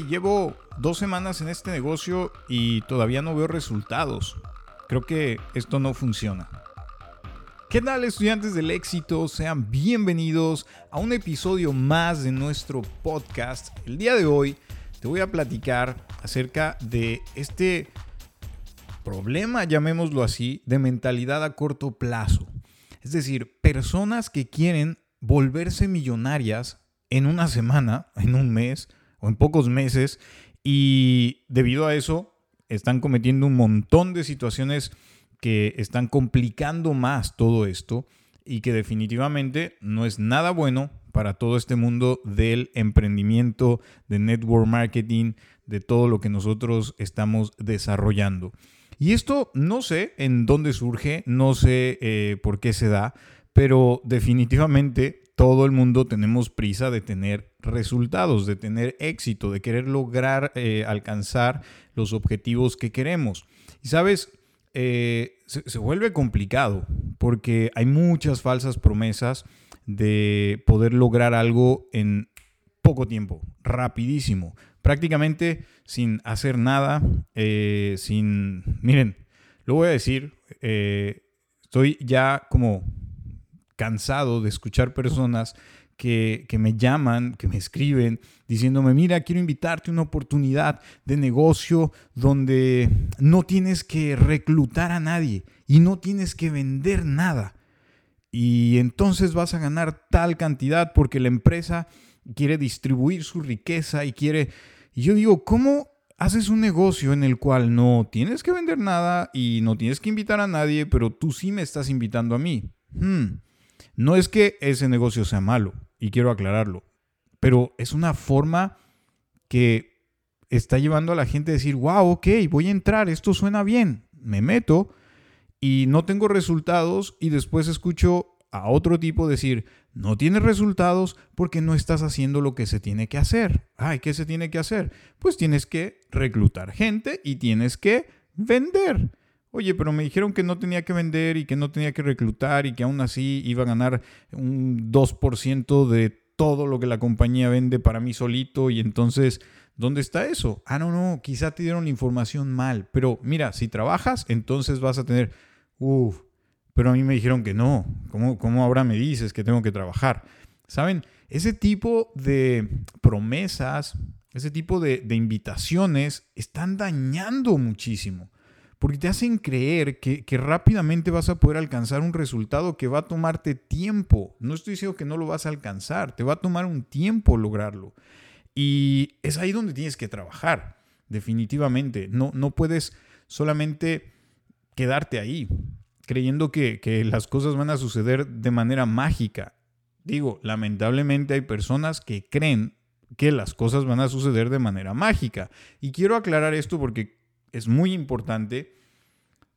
llevo dos semanas en este negocio y todavía no veo resultados. Creo que esto no funciona. ¿Qué tal estudiantes del éxito? Sean bienvenidos a un episodio más de nuestro podcast. El día de hoy te voy a platicar acerca de este problema, llamémoslo así, de mentalidad a corto plazo. Es decir, personas que quieren volverse millonarias en una semana, en un mes o en pocos meses y debido a eso están cometiendo un montón de situaciones que están complicando más todo esto y que definitivamente no es nada bueno para todo este mundo del emprendimiento, de network marketing, de todo lo que nosotros estamos desarrollando. Y esto no sé en dónde surge, no sé eh, por qué se da, pero definitivamente todo el mundo tenemos prisa de tener resultados, de tener éxito, de querer lograr eh, alcanzar los objetivos que queremos. Y sabes, eh, se, vuelve complicado porque hay muchas falsas promesas de poder lograr algo en poco tiempo, rapidísimo, prácticamente sin hacer nada, eh, sin... Miren, lo voy a decir, estoy ya como cansado de escuchar personas que, me llaman, que me escriben, diciéndome, mira, quiero invitarte a una oportunidad de negocio donde no tienes que reclutar a nadie y no tienes que vender nada. Y entonces vas a ganar tal cantidad porque la empresa quiere distribuir su riqueza y quiere... Y yo digo, ¿cómo haces un negocio en el cual no tienes que vender nada y no tienes que invitar a nadie, pero tú sí me estás invitando a mí? Hmm. No es que ese negocio sea malo, y quiero aclararlo, pero es una forma que está llevando a la gente a decir, wow, ok, voy a entrar, esto suena bien, me meto y no tengo resultados y después escucho a otro tipo decir, no tienes resultados porque no estás haciendo lo que se tiene que hacer. Ay, ¿qué se tiene que hacer? Pues tienes que reclutar gente y tienes que vender. Oye, pero me dijeron que no tenía que vender y que no tenía que reclutar y que aún así iba a ganar un 2% de todo lo que la compañía vende para mí solito y entonces, ¿dónde está eso? Ah, no, no, quizá te dieron la información mal, pero mira, si trabajas, entonces vas a tener, uff, pero a mí me dijeron que no, ¿cómo, cómo ahora me dices que tengo que trabajar? ¿Saben? Ese tipo de promesas, ese tipo de, de invitaciones están dañando muchísimo porque te hacen creer que, rápidamente vas a poder alcanzar un resultado que va a tomarte tiempo. No estoy diciendo que no lo vas a alcanzar, te va a tomar un tiempo lograrlo. Y es ahí donde tienes que trabajar, definitivamente. No, no puedes solamente quedarte ahí, creyendo que, que las cosas van a suceder de manera mágica. Digo, lamentablemente hay personas que creen que las cosas van a suceder de manera mágica. Y quiero aclarar esto porque es muy importante.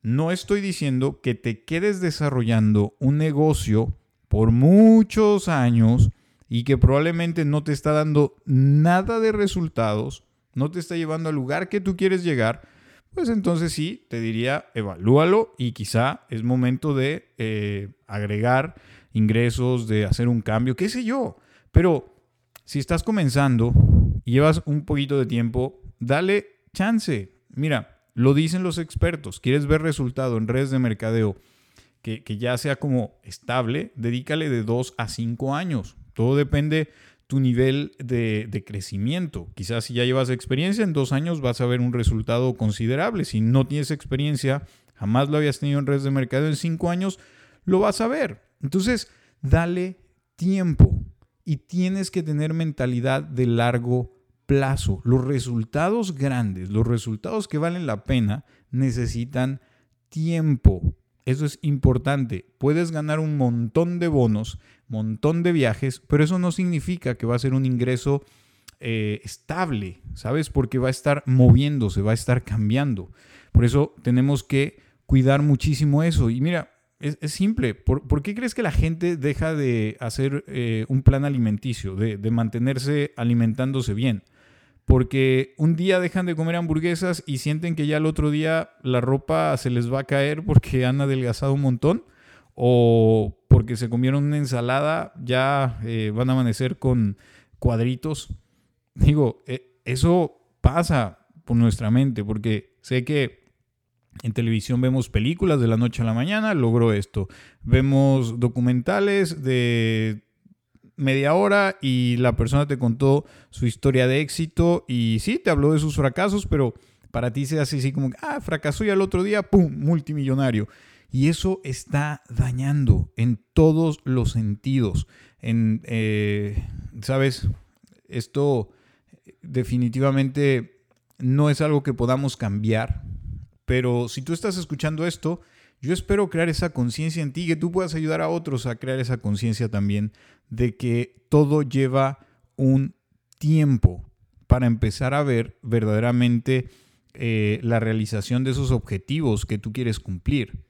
No estoy diciendo que te quedes desarrollando un negocio por muchos años y que probablemente no te está dando nada de resultados, no te está llevando al lugar que tú quieres llegar, pues entonces sí, te diría, evalúalo y quizá es momento de eh, agregar ingresos, de hacer un cambio, qué sé yo. Pero si estás comenzando y llevas un poquito de tiempo, dale chance, Mira, lo dicen los expertos, quieres ver resultado en redes de mercadeo que, ya sea como estable, dedícale de 2 a 5 años. Todo depende tu nivel de, de, crecimiento. Quizás si ya llevas experiencia, en dos años vas a ver un resultado considerable. Si no tienes experiencia, jamás lo habías tenido en redes de mercadeo en cinco años, lo vas a ver. Entonces, dale tiempo y tienes que tener mentalidad de largo plazo. Los resultados grandes, los resultados que valen la pena, necesitan tiempo. Eso es importante. Puedes ganar un montón de bonos, montón de viajes, pero eso no significa que va a ser un ingreso eh, estable, ¿sabes? Porque va a estar moviéndose, va a estar cambiando. Por eso tenemos que cuidar muchísimo eso. Y mira, es, simple. ¿Por, qué crees que la gente deja de hacer eh, un plan alimenticio, de mantenerse alimentándose bien? Porque un día dejan de comer hamburguesas y sienten que ya el otro día la ropa se les va a caer porque han adelgazado un montón o porque se comieron una ensalada, ya eh, van a amanecer con cuadritos. Digo, eh, eso pasa por nuestra mente, porque sé que en televisión vemos películas de la noche a la mañana, logró esto. Vemos documentales de media hora y la persona te contó su historia de éxito y sí, te habló de sus fracasos, pero para ti se hace así como, ah, fracasó y al otro día, ¡pum!, multimillonario. Y eso está dañando en todos los sentidos. En, eh, ¿Sabes? Esto definitivamente no es algo que podamos cambiar, pero si tú estás escuchando esto, yo espero crear esa conciencia en ti, que tú puedas ayudar a otros a crear esa conciencia también de que todo lleva un tiempo para empezar a ver verdaderamente eh, la realización de esos objetivos que tú quieres cumplir.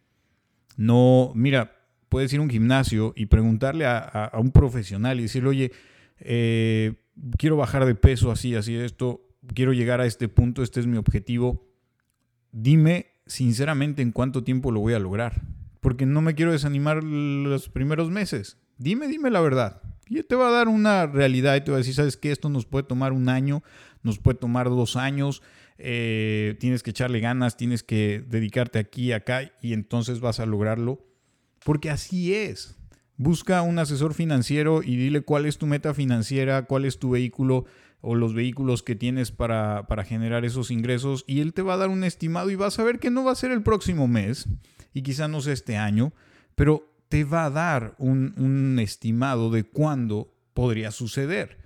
No, mira, puedes ir a un gimnasio y preguntarle a, un profesional y decirle, oye, eh, quiero bajar de peso así, así, esto, quiero llegar a este punto, este es mi objetivo. Dime sinceramente en cuánto tiempo lo voy a lograr, porque no me quiero desanimar los primeros meses. Dime, dime la verdad. Y te va a dar una realidad y te va a decir, sabes que esto nos puede tomar un año, nos puede tomar dos años, eh, tienes que echarle ganas, tienes que dedicarte aquí, acá, y entonces vas a lograrlo. Porque así es. Busca un asesor financiero y dile cuál es tu meta financiera, cuál es tu vehículo o los vehículos que tienes para, generar esos ingresos y él te va a dar un estimado y vas a ver que no va a ser el próximo mes y quizá no sea este año, pero te va a dar un, un estimado de cuándo podría suceder.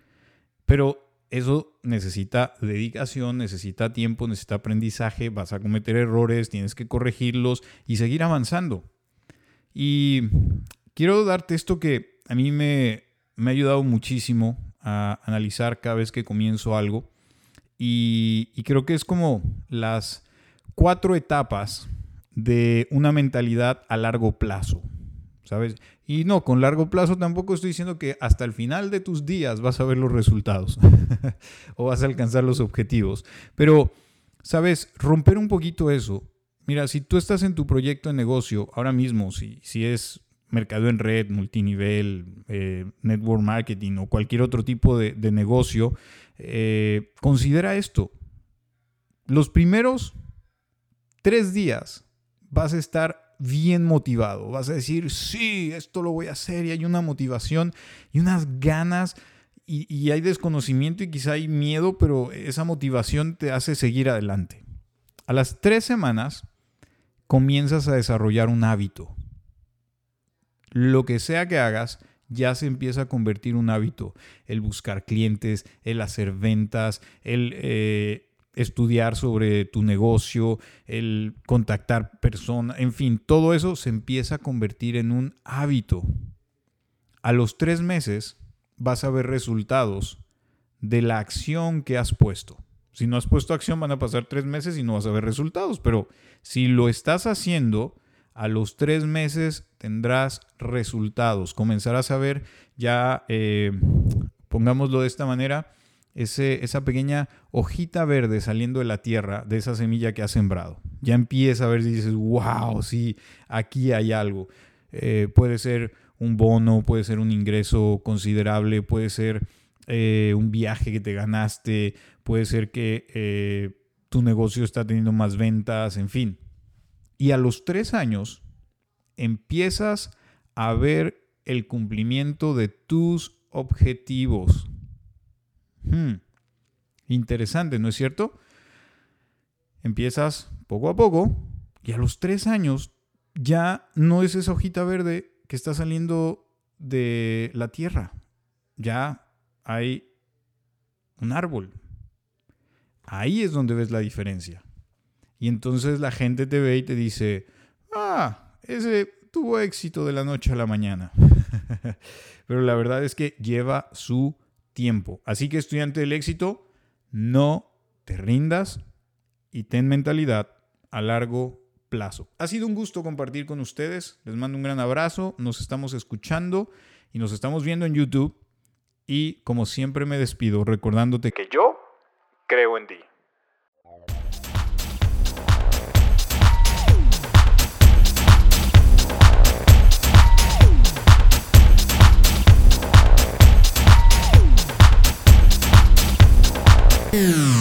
Pero eso necesita dedicación, necesita tiempo, necesita aprendizaje, vas a cometer errores, tienes que corregirlos y seguir avanzando. Y quiero darte esto que a mí me, ha ayudado muchísimo a analizar cada vez que comienzo algo. Y, creo que es como las cuatro etapas de una mentalidad a largo plazo. ¿sabes? Y no, con largo plazo tampoco estoy diciendo que hasta el final de tus días vas a ver los resultados o vas a alcanzar los objetivos. Pero, ¿sabes? Romper un poquito eso. Mira, si tú estás en tu proyecto de negocio ahora mismo, si, si es mercado en red, multinivel, eh, network marketing o cualquier otro tipo de, negocio, eh, considera esto. Los primeros tres días vas a estar bien motivado. Vas a decir, sí, esto lo voy a hacer y hay una motivación y unas ganas y, hay desconocimiento y quizá hay miedo, pero esa motivación te hace seguir adelante. A las tres semanas comienzas a desarrollar un hábito. Lo que sea que hagas, ya se empieza a convertir un hábito. El buscar clientes, el hacer ventas, el eh, estudiar sobre tu negocio, el contactar personas, en fin, todo eso se empieza a convertir en un hábito. A los tres meses vas a ver resultados de la acción que has puesto. Si no has puesto acción van a pasar tres meses y no vas a ver resultados, pero si lo estás haciendo, a los tres meses tendrás resultados. Comenzarás a ver ya, eh, pongámoslo de esta manera, esa pequeña hojita verde saliendo de la tierra, de esa semilla que has sembrado. Ya empieza a ver si dices, wow, sí, aquí hay algo. Eh, puede ser un bono, puede ser un ingreso considerable, puede ser eh, un viaje que te ganaste, puede ser que tu negocio está teniendo más ventas, en fin. Y a los tres años empiezas a ver el cumplimiento de tus objetivos. Hmm. Interesante, ¿no es cierto? Empiezas poco a poco y a los tres años ya no es esa hojita verde que está saliendo de la tierra. Ya hay un árbol. Ahí es donde ves la diferencia. Y entonces la gente te ve y te dice, ah, ese tuvo éxito de la noche a la mañana. Pero la verdad es que lleva su tiempo. Así que estudiante del éxito, no te rindas y ten mentalidad a largo plazo. Ha sido un gusto compartir con ustedes. Les mando un gran abrazo. Nos estamos escuchando y nos estamos viendo en YouTube. Y como siempre me despido recordándote que yo creo en ti. Mm.